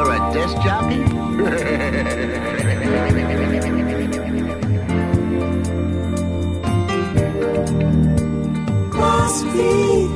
You're a disc jockey? Must be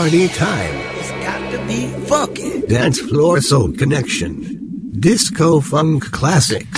party time. It's got to be funky. Dance floor soul connection. Disco funk classic.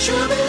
Trying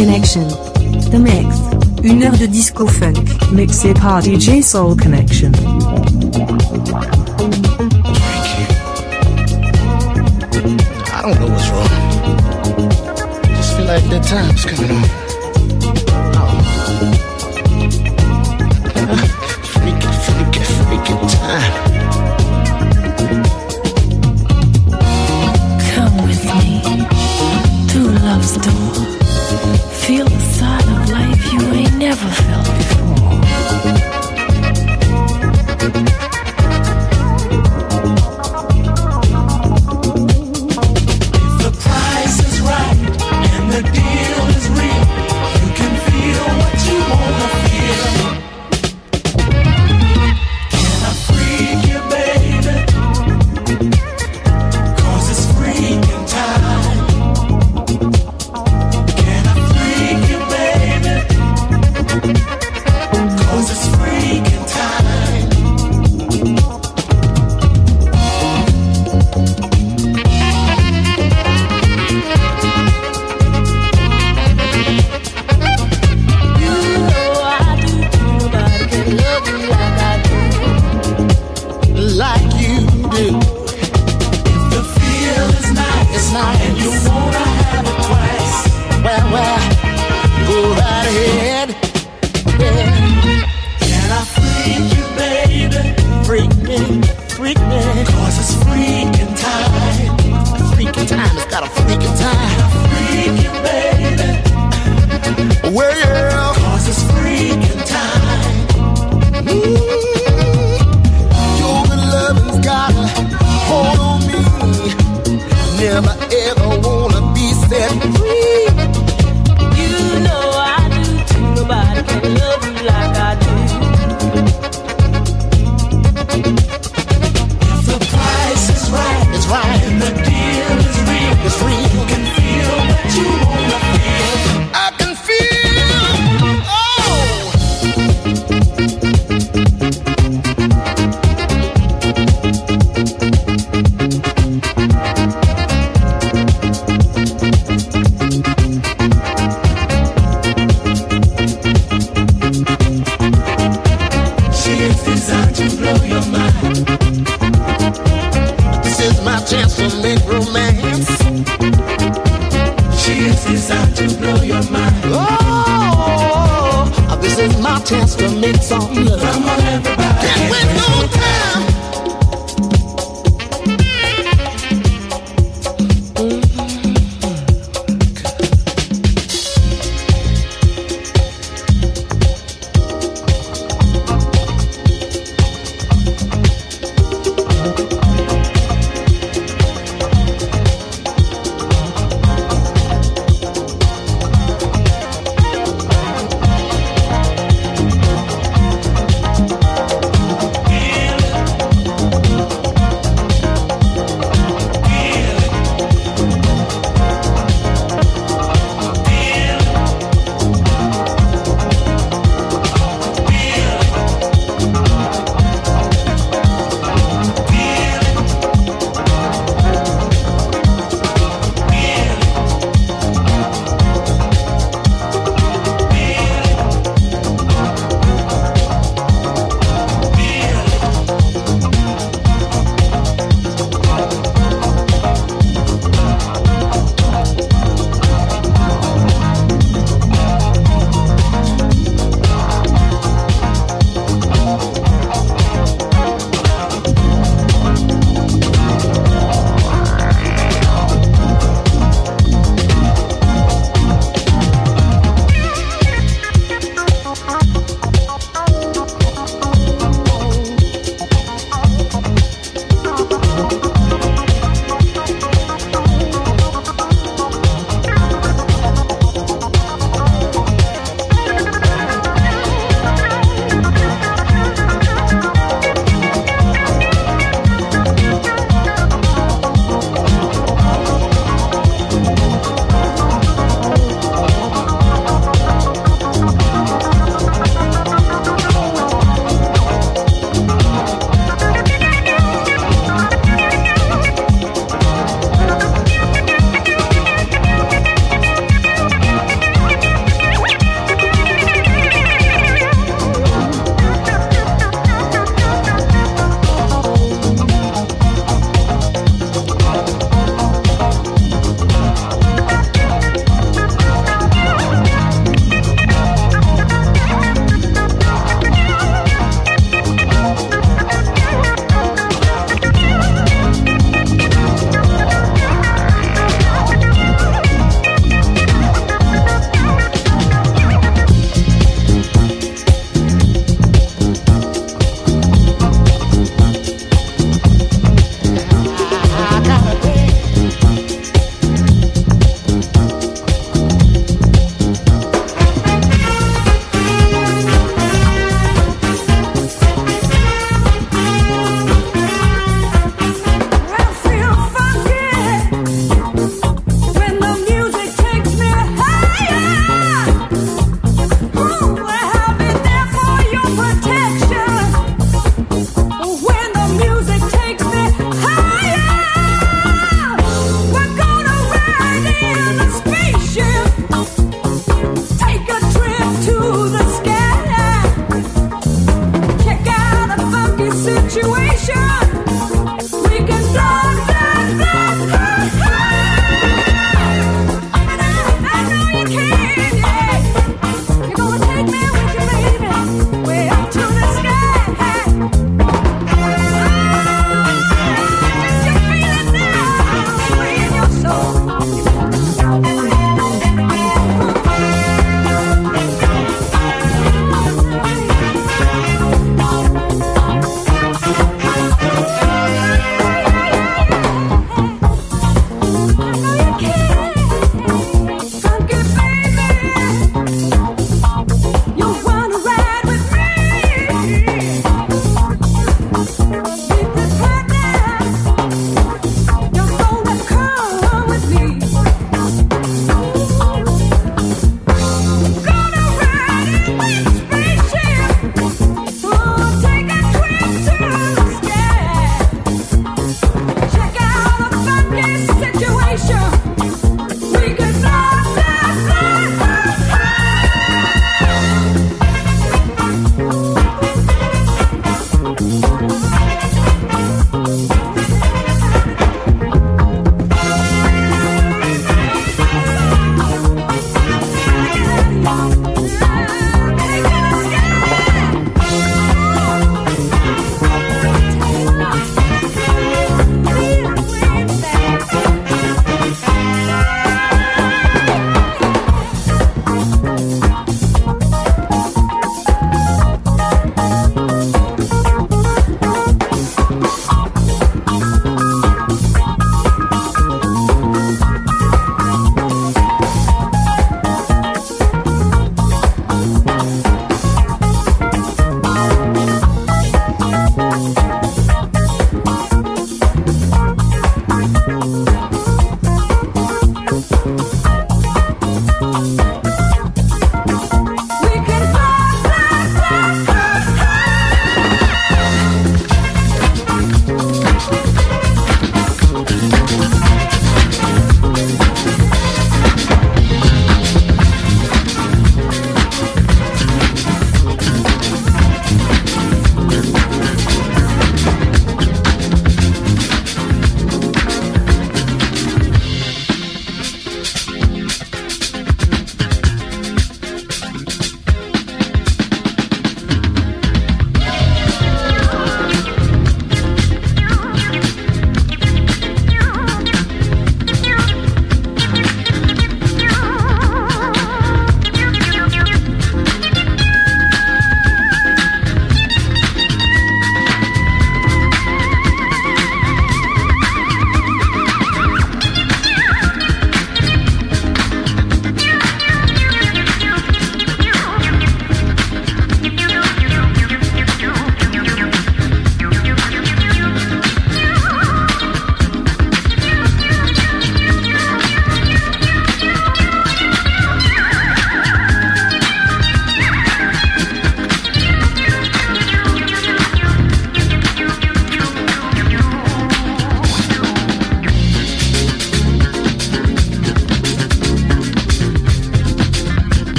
Connection. The Mix. Une heure de disco funk. Mixé par DJ Soul Connection. I don't know what's wrong. I Just feel like the time's coming on.